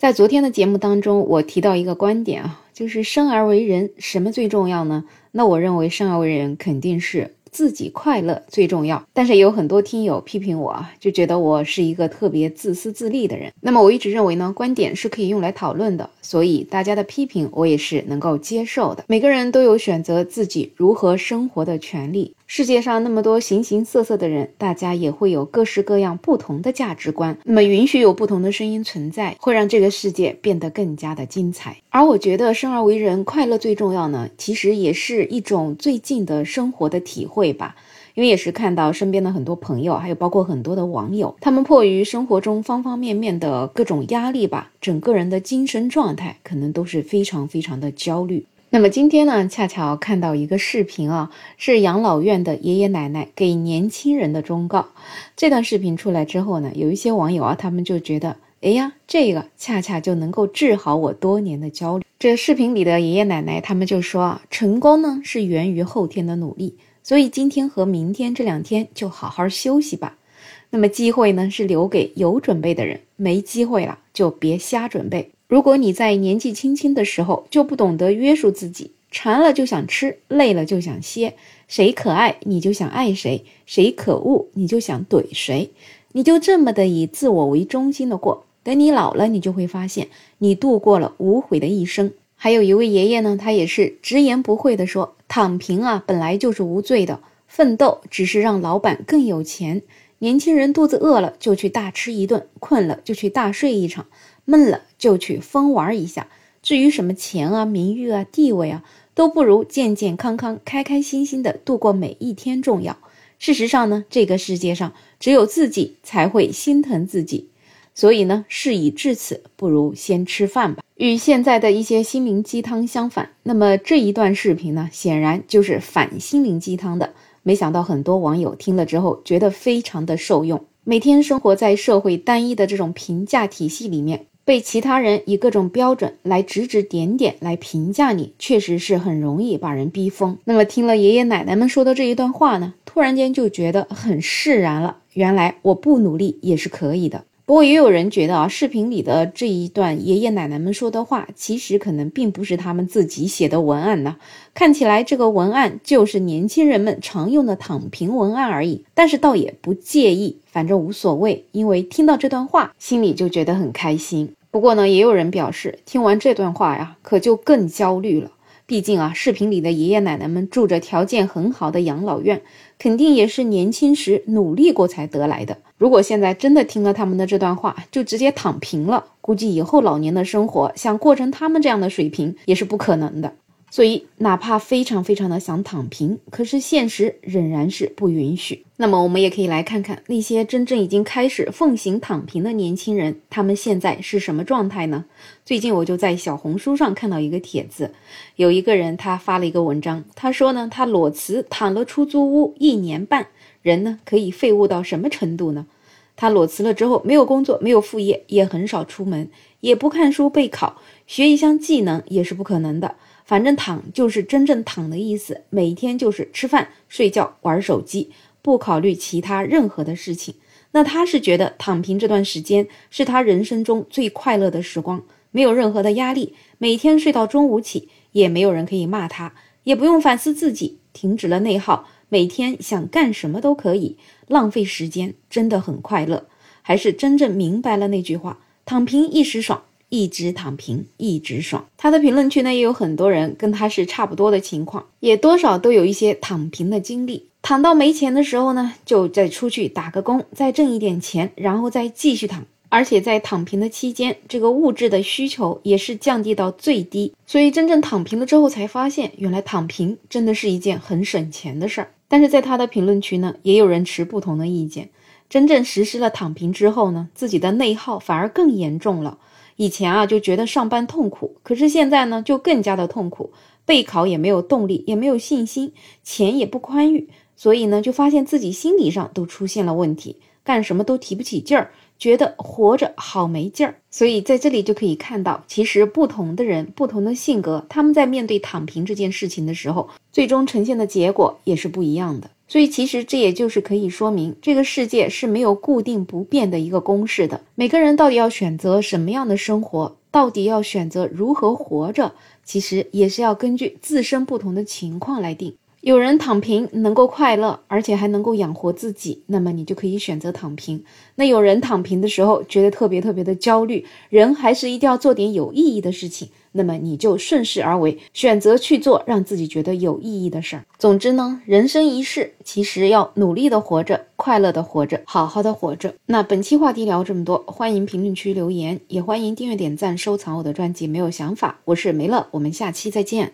在昨天的节目当中，我提到一个观点啊，就是生而为人，什么最重要呢？那我认为生而为人肯定是。自己快乐最重要，但是有很多听友批评我啊，就觉得我是一个特别自私自利的人。那么我一直认为呢，观点是可以用来讨论的，所以大家的批评我也是能够接受的。每个人都有选择自己如何生活的权利。世界上那么多形形色色的人，大家也会有各式各样不同的价值观。那么允许有不同的声音存在，会让这个世界变得更加的精彩。而我觉得生而为人，快乐最重要呢，其实也是一种最近的生活的体会会吧。因为也是看到身边的很多朋友，还有包括很多的网友，他们迫于生活中方方面面的各种压力吧，整个人的精神状态可能都是非常非常的焦虑。那么今天呢，恰巧看到一个视频啊，是养老院的爷爷奶奶给年轻人的忠告。这段视频出来之后呢，有一些网友啊，他们就觉得，哎呀，这个恰恰就能够治好我多年的焦虑。这视频里的爷爷奶奶他们就说啊，成功呢是源于后天的努力，所以今天和明天这两天就好好休息吧。那么机会呢是留给有准备的人，没机会了就别瞎准备。如果你在年纪轻轻的时候就不懂得约束自己，馋了就想吃，累了就想歇，谁可爱你就想爱谁，谁可恶你就想怼谁，你就这么的以自我为中心的过，等你老了，你就会发现你度过了无悔的一生。还有一位爷爷呢，他也是直言不讳的说：“躺平啊，本来就是无罪的，奋斗只是让老板更有钱。年轻人肚子饿了就去大吃一顿，困了就去大睡一场。”闷了就去疯玩一下，至于什么钱啊、名誉啊、地位啊，都不如健健康康、开开心心的度过每一天重要。事实上呢，这个世界上只有自己才会心疼自己，所以呢，事已至此，不如先吃饭吧。与现在的一些心灵鸡汤相反，那么这一段视频呢，显然就是反心灵鸡汤的。没想到很多网友听了之后，觉得非常的受用。每天生活在社会单一的这种评价体系里面。被其他人以各种标准来指指点点来评价你，确实是很容易把人逼疯。那么听了爷爷奶奶们说的这一段话呢，突然间就觉得很释然了。原来我不努力也是可以的。不过也有人觉得啊，视频里的这一段爷爷奶奶们说的话，其实可能并不是他们自己写的文案呢。看起来这个文案就是年轻人们常用的躺平文案而已。但是倒也不介意，反正无所谓，因为听到这段话，心里就觉得很开心。不过呢，也有人表示，听完这段话呀，可就更焦虑了。毕竟啊，视频里的爷爷奶奶们住着条件很好的养老院，肯定也是年轻时努力过才得来的。如果现在真的听了他们的这段话，就直接躺平了，估计以后老年的生活想过成他们这样的水平也是不可能的。所以，哪怕非常非常的想躺平，可是现实仍然是不允许。那么，我们也可以来看看那些真正已经开始奉行躺平的年轻人，他们现在是什么状态呢？最近我就在小红书上看到一个帖子，有一个人他发了一个文章，他说呢，他裸辞躺了出租屋一年半，人呢可以废物到什么程度呢？他裸辞了之后，没有工作，没有副业，也很少出门，也不看书备考，学一项技能也是不可能的。反正躺就是真正躺的意思，每天就是吃饭、睡觉、玩手机，不考虑其他任何的事情。那他是觉得躺平这段时间是他人生中最快乐的时光，没有任何的压力，每天睡到中午起，也没有人可以骂他，也不用反思自己，停止了内耗，每天想干什么都可以，浪费时间真的很快乐，还是真正明白了那句话：躺平一时爽。一直躺平，一直爽。他的评论区呢，也有很多人跟他是差不多的情况，也多少都有一些躺平的经历。躺到没钱的时候呢，就再出去打个工，再挣一点钱，然后再继续躺。而且在躺平的期间，这个物质的需求也是降低到最低。所以真正躺平了之后，才发现原来躺平真的是一件很省钱的事儿。但是在他的评论区呢，也有人持不同的意见。真正实施了躺平之后呢，自己的内耗反而更严重了。以前啊就觉得上班痛苦，可是现在呢就更加的痛苦，备考也没有动力，也没有信心，钱也不宽裕，所以呢就发现自己心理上都出现了问题，干什么都提不起劲儿，觉得活着好没劲儿。所以在这里就可以看到，其实不同的人、不同的性格，他们在面对躺平这件事情的时候，最终呈现的结果也是不一样的。所以其实这也就是可以说明，这个世界是没有固定不变的一个公式的。每个人到底要选择什么样的生活，到底要选择如何活着，其实也是要根据自身不同的情况来定。有人躺平能够快乐，而且还能够养活自己，那么你就可以选择躺平。那有人躺平的时候觉得特别特别的焦虑，人还是一定要做点有意义的事情，那么你就顺势而为，选择去做让自己觉得有意义的事儿。总之呢，人生一世，其实要努力的活着，快乐的活着，好好的活着。那本期话题聊这么多，欢迎评论区留言，也欢迎订阅、点赞、收藏我的专辑。没有想法，我是梅乐，我们下期再见。